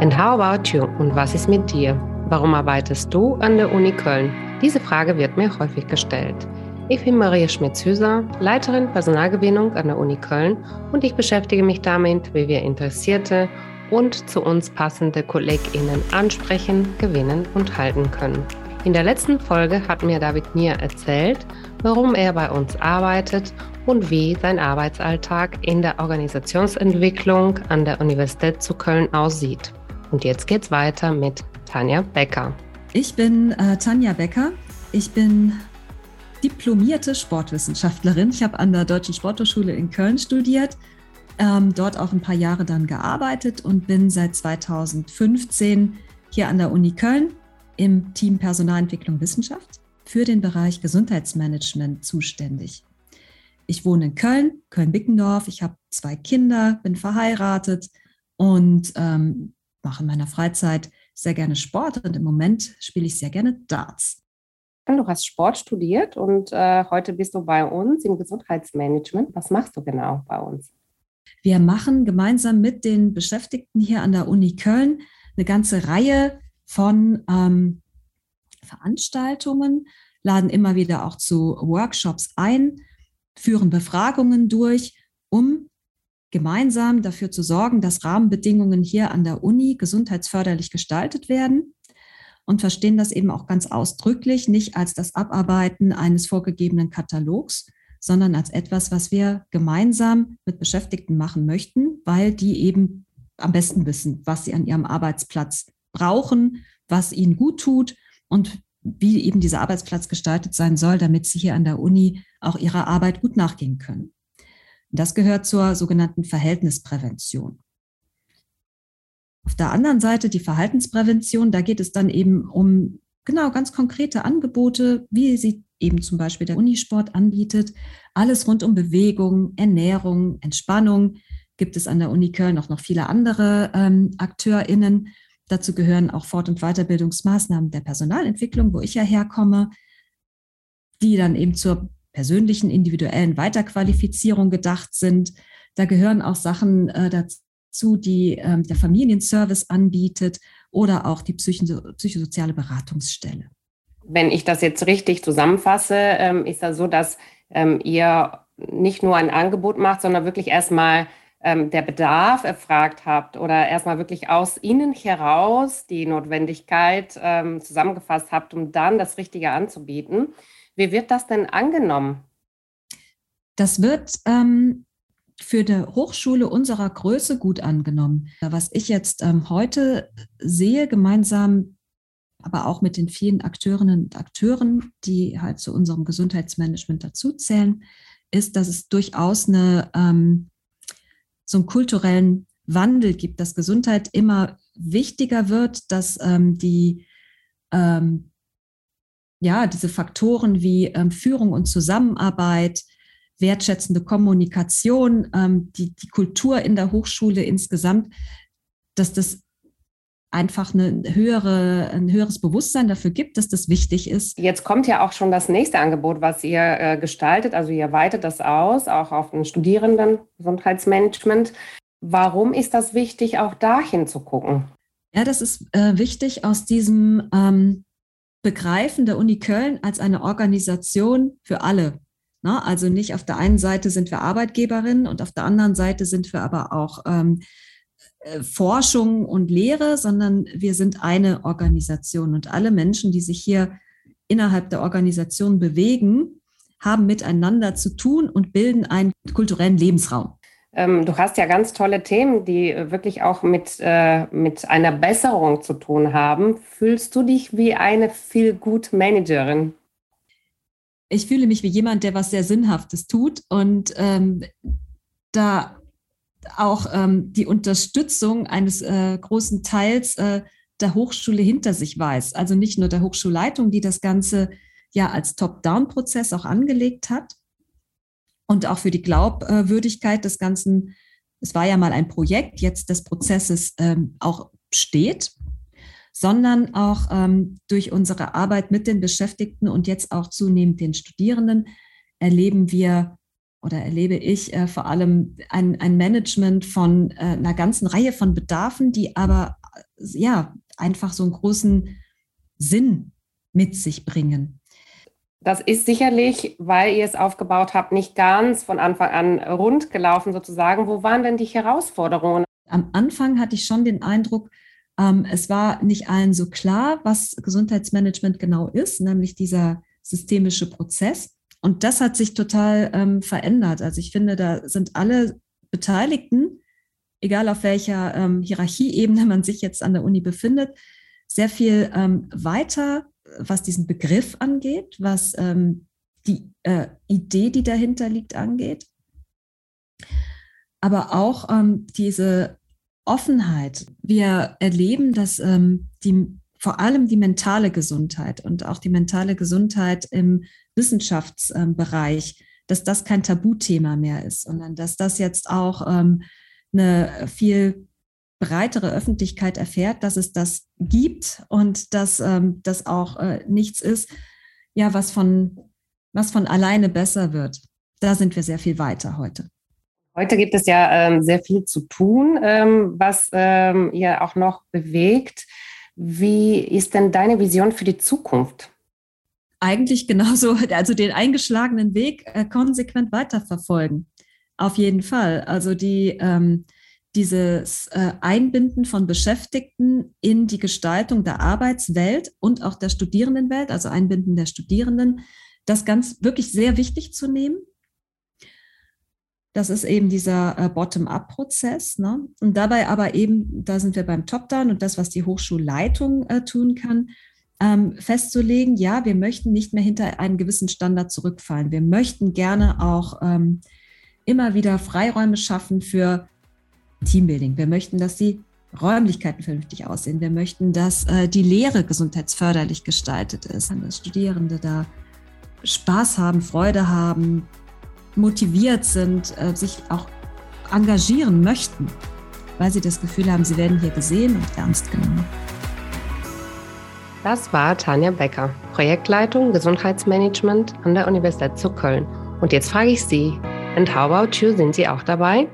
And how about you? Und was ist mit dir? Warum arbeitest du an der Uni Köln? Diese Frage wird mir häufig gestellt. Ich bin Maria Schmitz-Hüser, Leiterin Personalgewinnung an der Uni Köln und ich beschäftige mich damit, wie wir Interessierte und zu uns passende KollegInnen ansprechen, gewinnen und halten können. In der letzten Folge hat mir David Nier erzählt, warum er bei uns arbeitet und wie sein Arbeitsalltag in der Organisationsentwicklung an der Universität zu Köln aussieht. Und jetzt geht's weiter mit Tanja Becker. Ich bin äh, Tanja Becker. Ich bin diplomierte Sportwissenschaftlerin. Ich habe an der Deutschen Sporthochschule in Köln studiert, ähm, dort auch ein paar Jahre dann gearbeitet und bin seit 2015 hier an der Uni Köln im Team Personalentwicklung Wissenschaft für den Bereich Gesundheitsmanagement zuständig. Ich wohne in Köln, Köln-Bickendorf. Ich habe zwei Kinder, bin verheiratet und ähm, mache in meiner Freizeit sehr gerne Sport und im Moment spiele ich sehr gerne Darts. Du hast Sport studiert und äh, heute bist du bei uns im Gesundheitsmanagement. Was machst du genau bei uns? Wir machen gemeinsam mit den Beschäftigten hier an der Uni Köln eine ganze Reihe von ähm, Veranstaltungen, laden immer wieder auch zu Workshops ein, führen Befragungen durch, um gemeinsam dafür zu sorgen, dass Rahmenbedingungen hier an der Uni gesundheitsförderlich gestaltet werden und verstehen das eben auch ganz ausdrücklich nicht als das Abarbeiten eines vorgegebenen Katalogs, sondern als etwas, was wir gemeinsam mit Beschäftigten machen möchten, weil die eben am besten wissen, was sie an ihrem Arbeitsplatz brauchen, was ihnen gut tut und wie eben dieser Arbeitsplatz gestaltet sein soll, damit sie hier an der Uni auch ihrer Arbeit gut nachgehen können. Das gehört zur sogenannten Verhältnisprävention. Auf der anderen Seite die Verhaltensprävention, da geht es dann eben um genau ganz konkrete Angebote, wie sie eben zum Beispiel der Unisport anbietet. Alles rund um Bewegung, Ernährung, Entspannung. Gibt es an der Uni Köln auch noch viele andere ähm, AkteurInnen. Dazu gehören auch Fort- und Weiterbildungsmaßnahmen der Personalentwicklung, wo ich ja herkomme, die dann eben zur persönlichen, individuellen Weiterqualifizierung gedacht sind. Da gehören auch Sachen äh, dazu, die ähm, der Familienservice anbietet oder auch die Psycho psychosoziale Beratungsstelle. Wenn ich das jetzt richtig zusammenfasse, ähm, ist das so, dass ähm, ihr nicht nur ein Angebot macht, sondern wirklich erstmal ähm, der Bedarf erfragt habt oder erstmal wirklich aus innen heraus die Notwendigkeit ähm, zusammengefasst habt, um dann das Richtige anzubieten. Wie wird das denn angenommen? Das wird ähm, für die Hochschule unserer Größe gut angenommen. Was ich jetzt ähm, heute sehe, gemeinsam aber auch mit den vielen Akteurinnen und Akteuren, die halt zu unserem Gesundheitsmanagement dazuzählen, ist, dass es durchaus eine ähm, so einen kulturellen Wandel gibt, dass Gesundheit immer wichtiger wird, dass ähm, die ähm, ja diese Faktoren wie ähm, Führung und Zusammenarbeit, wertschätzende Kommunikation, ähm, die, die Kultur in der Hochschule insgesamt, dass das einfach eine höhere, ein höheres Bewusstsein dafür gibt, dass das wichtig ist. Jetzt kommt ja auch schon das nächste Angebot, was ihr äh, gestaltet. Also ihr weitet das aus, auch auf den Studierenden Gesundheitsmanagement. Warum ist das wichtig, auch dahin zu gucken? Ja, das ist äh, wichtig aus diesem ähm, Begreifen der Uni Köln als eine Organisation für alle. Na, also nicht auf der einen Seite sind wir Arbeitgeberinnen und auf der anderen Seite sind wir aber auch ähm, äh, Forschung und Lehre, sondern wir sind eine Organisation und alle Menschen, die sich hier innerhalb der Organisation bewegen, haben miteinander zu tun und bilden einen kulturellen Lebensraum. Ähm, du hast ja ganz tolle Themen, die wirklich auch mit, äh, mit einer Besserung zu tun haben. Fühlst du dich wie eine Feel-Good-Managerin? Ich fühle mich wie jemand, der was sehr Sinnhaftes tut und ähm, da auch ähm, die Unterstützung eines äh, großen Teils äh, der Hochschule hinter sich weiß. Also nicht nur der Hochschulleitung, die das Ganze ja als Top-Down-Prozess auch angelegt hat und auch für die Glaubwürdigkeit des Ganzen, es war ja mal ein Projekt, jetzt des Prozesses ähm, auch steht, sondern auch ähm, durch unsere Arbeit mit den Beschäftigten und jetzt auch zunehmend den Studierenden erleben wir oder erlebe ich äh, vor allem ein, ein Management von äh, einer ganzen Reihe von Bedarfen, die aber ja einfach so einen großen Sinn mit sich bringen. Das ist sicherlich, weil ihr es aufgebaut habt, nicht ganz von Anfang an rund gelaufen sozusagen. Wo waren denn die Herausforderungen? Am Anfang hatte ich schon den Eindruck, ähm, es war nicht allen so klar, was Gesundheitsmanagement genau ist, nämlich dieser systemische Prozess. Und das hat sich total ähm, verändert. Also ich finde, da sind alle Beteiligten, egal auf welcher ähm, Hierarchieebene man sich jetzt an der Uni befindet, sehr viel weiter, was diesen Begriff angeht, was ähm, die äh, Idee, die dahinter liegt, angeht. Aber auch ähm, diese Offenheit. Wir erleben, dass ähm, die, vor allem die mentale Gesundheit und auch die mentale Gesundheit im Wissenschaftsbereich, dass das kein Tabuthema mehr ist, sondern dass das jetzt auch ähm, eine viel breitere Öffentlichkeit erfährt, dass es das gibt und dass ähm, das auch äh, nichts ist, ja, was von, was von alleine besser wird. Da sind wir sehr viel weiter heute. Heute gibt es ja ähm, sehr viel zu tun, ähm, was ähm, ihr auch noch bewegt. Wie ist denn deine Vision für die Zukunft? Eigentlich genauso, also den eingeschlagenen Weg äh, konsequent weiterverfolgen. Auf jeden Fall. Also die, ähm, dieses äh, Einbinden von Beschäftigten in die Gestaltung der Arbeitswelt und auch der Studierendenwelt, also Einbinden der Studierenden, das ganz wirklich sehr wichtig zu nehmen das ist eben dieser äh, Bottom-up-Prozess. Ne? Und dabei aber eben, da sind wir beim Top-Down und das, was die Hochschulleitung äh, tun kann, ähm, festzulegen, ja, wir möchten nicht mehr hinter einen gewissen Standard zurückfallen. Wir möchten gerne auch ähm, immer wieder Freiräume schaffen für Teambuilding. Wir möchten, dass die Räumlichkeiten vernünftig aussehen. Wir möchten, dass äh, die Lehre gesundheitsförderlich gestaltet ist, dass Studierende da Spaß haben, Freude haben, motiviert sind, äh, sich auch engagieren möchten, weil sie das Gefühl haben, sie werden hier gesehen und ernst genommen. Das war Tanja Becker, Projektleitung Gesundheitsmanagement an der Universität zu Köln. Und jetzt frage ich Sie, and how about you, sind Sie auch dabei?